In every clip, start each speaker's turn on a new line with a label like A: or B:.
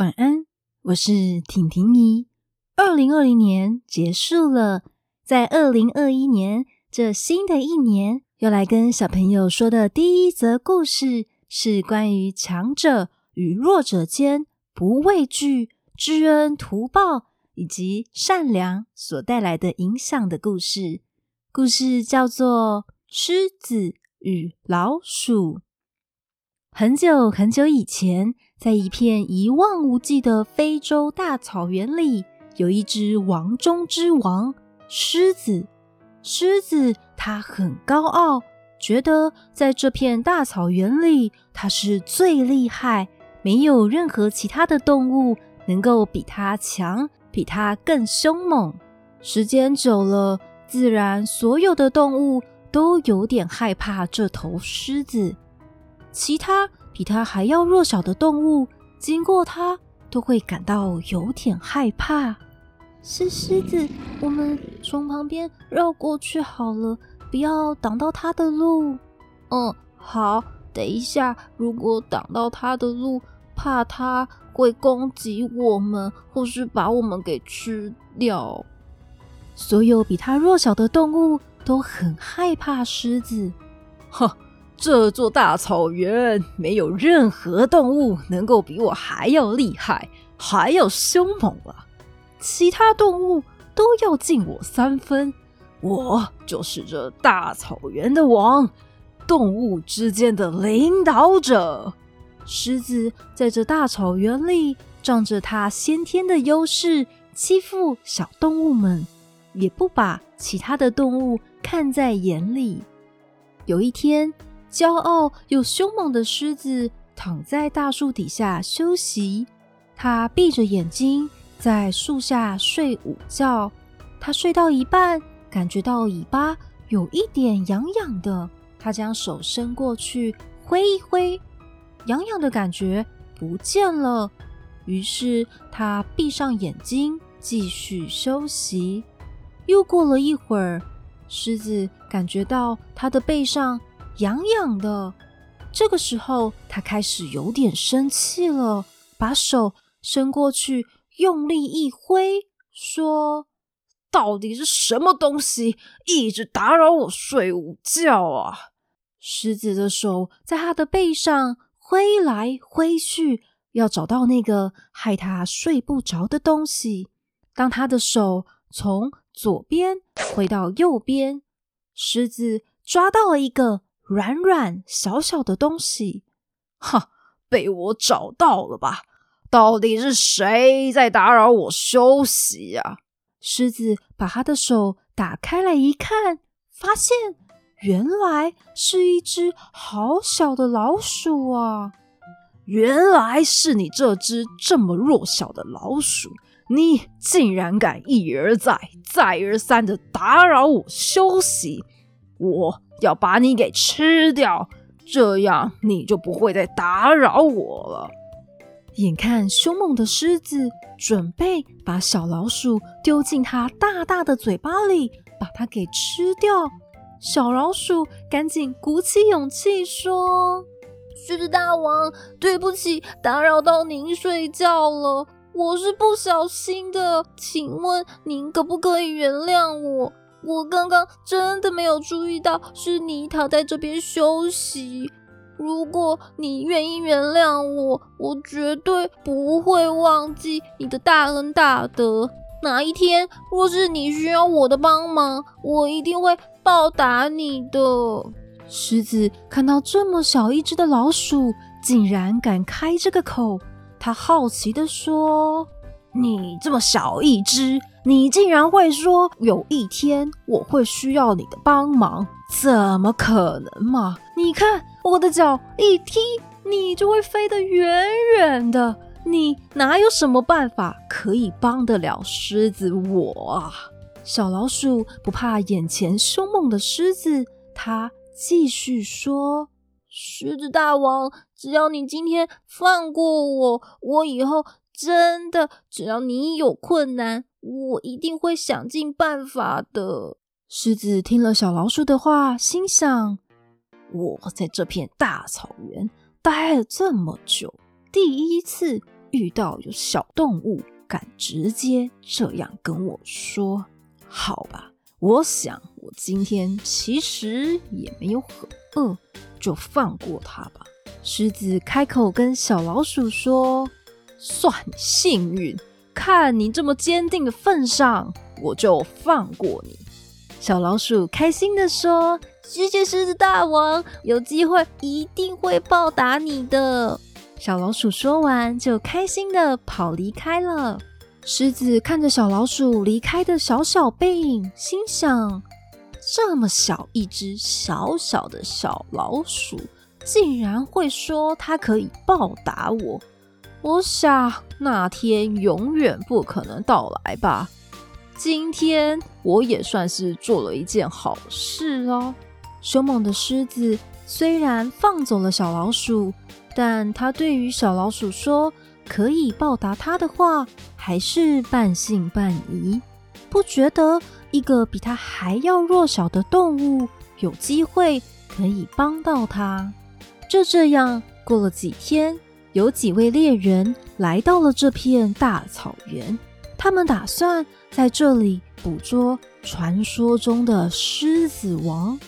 A: 晚安，我是婷婷姨。二零二零年结束了，在二零二一年这新的一年，要来跟小朋友说的第一则故事是关于强者与弱者间不畏惧、知恩图报以及善良所带来的影响的故事。故事叫做《狮子与老鼠》。很久很久以前，在一片一望无际的非洲大草原里，有一只王中之王——狮子。狮子它很高傲，觉得在这片大草原里，它是最厉害，没有任何其他的动物能够比它强，比它更凶猛。时间久了，自然所有的动物都有点害怕这头狮子。其他比它还要弱小的动物，经过它都会感到有点害怕。是狮子，我们从旁边绕过去好了，不要挡到它的路。
B: 嗯，好。等一下，如果挡到它的路，怕它会攻击我们，或是把我们给吃掉。
A: 所有比它弱小的动物都很害怕狮子。
C: 哼。这座大草原没有任何动物能够比我还要厉害，还要凶猛啊！其他动物都要敬我三分，我就是这大草原的王，动物之间的领导者。
A: 狮子在这大草原里仗着它先天的优势，欺负小动物们，也不把其他的动物看在眼里。有一天，骄傲又凶猛的狮子躺在大树底下休息，它闭着眼睛在树下睡午觉。它睡到一半，感觉到尾巴有一点痒痒的，它将手伸过去挥一挥，痒痒的感觉不见了。于是它闭上眼睛继续休息。又过了一会儿，狮子感觉到它的背上。痒痒的，这个时候他开始有点生气了，把手伸过去，用力一挥，说：“
C: 到底是什么东西一直打扰我睡午觉啊？”
A: 狮子的手在他的背上挥来挥去，要找到那个害他睡不着的东西。当他的手从左边挥到右边，狮子抓到了一个。软软小小的东西，
C: 哈，被我找到了吧？到底是谁在打扰我休息呀？
A: 狮子把他的手打开来一看，发现原来是一只好小的老鼠啊！
C: 原来是你这只这么弱小的老鼠，你竟然敢一而再、再而三的打扰我休息，我。要把你给吃掉，这样你就不会再打扰我了。
A: 眼看凶猛的狮子准备把小老鼠丢进它大大的嘴巴里，把它给吃掉，小老鼠赶紧鼓起勇气说：“
B: 狮子大王，对不起，打扰到您睡觉了，我是不小心的，请问您可不可以原谅我？”我刚刚真的没有注意到是你躺在这边休息。如果你愿意原谅我，我绝对不会忘记你的大恩大德。哪一天若是你需要我的帮忙，我一定会报答你的。
A: 狮子看到这么小一只的老鼠，竟然敢开这个口，他好奇的说：“
C: 你这么小一只。”你竟然会说有一天我会需要你的帮忙？怎么可能嘛？你看我的脚一踢，你就会飞得远远的。你哪有什么办法可以帮得了狮子我啊？
A: 小老鼠不怕眼前凶猛的狮子，它继续说：“
B: 狮子大王，只要你今天放过我，我以后真的只要你有困难。”我一定会想尽办法的。
A: 狮子听了小老鼠的话，心想：
C: 我在这片大草原待了这么久，第一次遇到有小动物敢直接这样跟我说，好吧，我想我今天其实也没有很饿，就放过它吧。狮子开口跟小老鼠说：“算你幸运，看你这么坚定的份上，我就放过你。”小老鼠开心地说：“
B: 谢谢狮子大王，有机会一定会报答你的。”
A: 小老鼠说完，就开心的跑离开了。狮子看着小老鼠离开的小小背影，心想：这么小一只小小的小老鼠，竟然会说它可以报答我。我想那天永远不可能到来吧。今天我也算是做了一件好事哦。凶猛的狮子虽然放走了小老鼠，但他对于小老鼠说可以报答他的话，还是半信半疑，不觉得一个比他还要弱小的动物有机会可以帮到他。就这样过了几天，有几位猎人来到了这片大草原。他们打算在这里捕捉传说中的狮子王。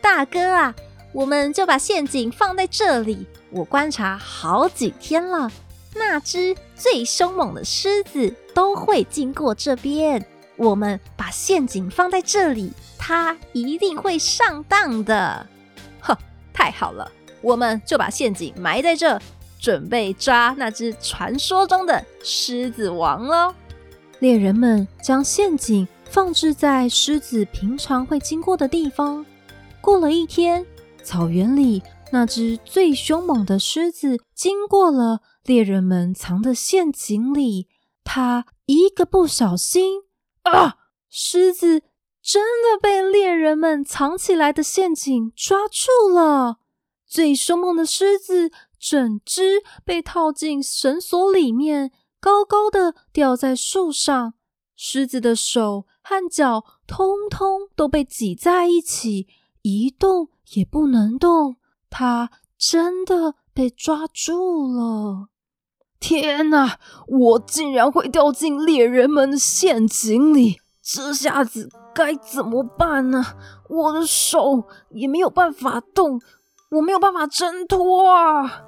B: 大哥啊，我们就把陷阱放在这里。我观察好几天了，那只最凶猛的狮子都会经过这边。我们把陷阱放在这里，它一定会上当的。
C: 呵，太好了，我们就把陷阱埋在这，准备抓那只传说中的狮子王喽。
A: 猎人们将陷阱放置在狮子平常会经过的地方。过了一天，草原里那只最凶猛的狮子经过了猎人们藏的陷阱里。它一个不小心，啊！狮子真的被猎人们藏起来的陷阱抓住了。最凶猛的狮子整只被套进绳索里面。高高的吊在树上，狮子的手和脚通通都被挤在一起，一动也不能动。它真的被抓住了！
C: 天哪，我竟然会掉进猎人们的陷阱里！这下子该怎么办呢？我的手也没有办法动，我没有办法挣脱啊！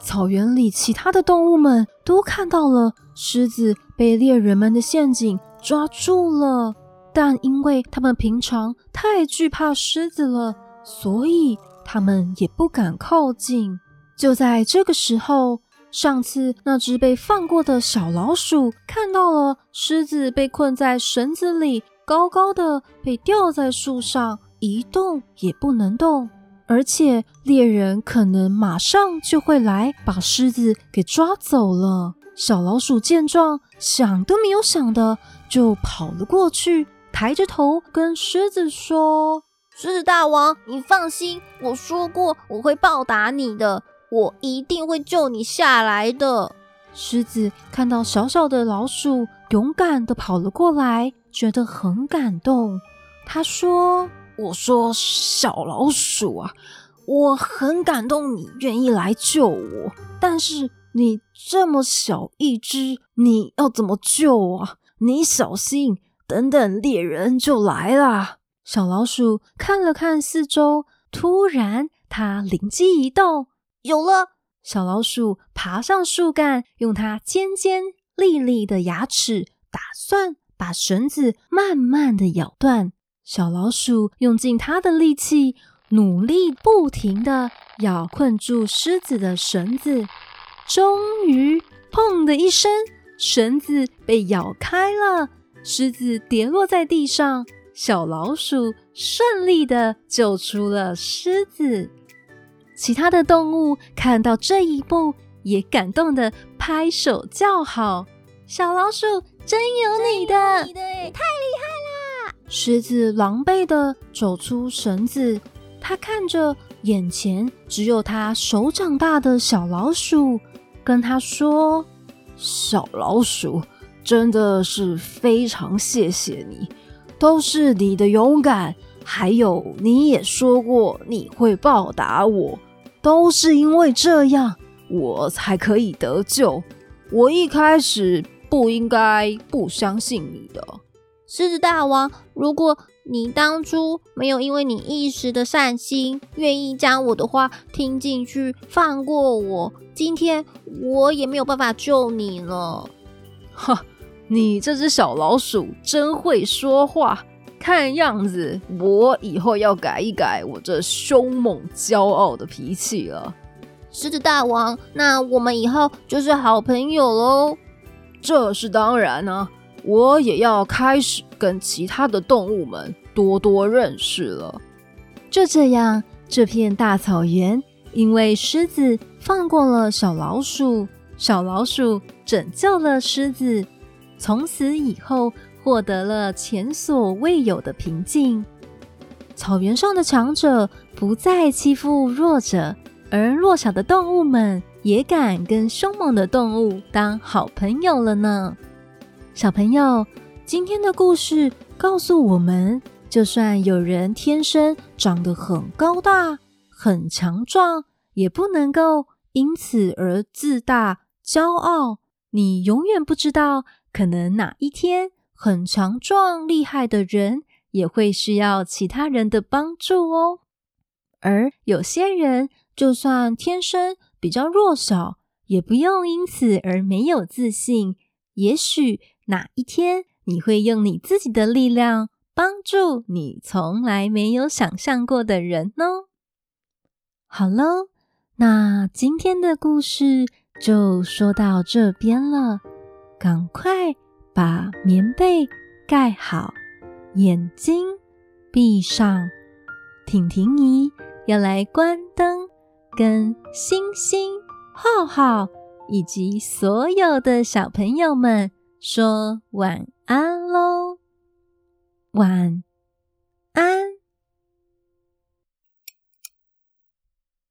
A: 草原里其他的动物们都看到了狮子被猎人们的陷阱抓住了，但因为他们平常太惧怕狮子了，所以他们也不敢靠近。就在这个时候，上次那只被放过的小老鼠看到了狮子被困在绳子里，高高的被吊在树上，一动也不能动。而且猎人可能马上就会来把狮子给抓走了。小老鼠见状，想都没有想的就跑了过去，抬着头跟狮子说：“
B: 狮子大王，你放心，我说过我会报答你的，我一定会救你下来的。”
A: 狮子看到小小的老鼠勇敢的跑了过来，觉得很感动。他说。
C: 我说：“小老鼠啊，我很感动你愿意来救我，但是你这么小一只，你要怎么救啊？你小心，等等猎人就来了。”
A: 小老鼠看了看四周，突然它灵机一动，
B: 有了！
A: 小老鼠爬上树干，用它尖尖利利的牙齿，打算把绳子慢慢的咬断。小老鼠用尽它的力气，努力不停地咬困住狮子的绳子。终于，砰的一声，绳子被咬开了，狮子跌落在地上。小老鼠顺利的救出了狮子。其他的动物看到这一幕，也感动的拍手叫好：“小老鼠真有你的，你的太厉害！”狮子狼狈地走出绳子，他看着眼前只有他手掌大的小老鼠，跟他说：“
C: 小老鼠，真的是非常谢谢你，都是你的勇敢，还有你也说过你会报答我，都是因为这样，我才可以得救。我一开始不应该不相信你的。
B: 狮子大王，如果你当初没有因为你一时的善心，愿意将我的话听进去，放过我，今天我也没有办法救你了。
C: 哈，你这只小老鼠真会说话。看样子，我以后要改一改我这凶猛骄傲的脾气了。
B: 狮子大王，那我们以后就是好朋友喽。
C: 这是当然呢，我也要开始跟其他的动物们多多认识了。
A: 就这样，这片大草原因为狮子放过了小老鼠，小老鼠拯救了狮子，从此以后。获得了前所未有的平静。草原上的强者不再欺负弱者，而弱小的动物们也敢跟凶猛的动物当好朋友了呢。小朋友，今天的故事告诉我们，就算有人天生长得很高大、很强壮，也不能够因此而自大、骄傲。你永远不知道，可能哪一天。很强壮厉害的人也会需要其他人的帮助哦。而有些人就算天生比较弱小，也不用因此而没有自信。也许哪一天你会用你自己的力量帮助你从来没有想象过的人呢。好喽，那今天的故事就说到这边了，赶快。把棉被盖好，眼睛闭上。婷婷姨要来关灯，跟星星、浩浩以及所有的小朋友们说晚安喽晚安。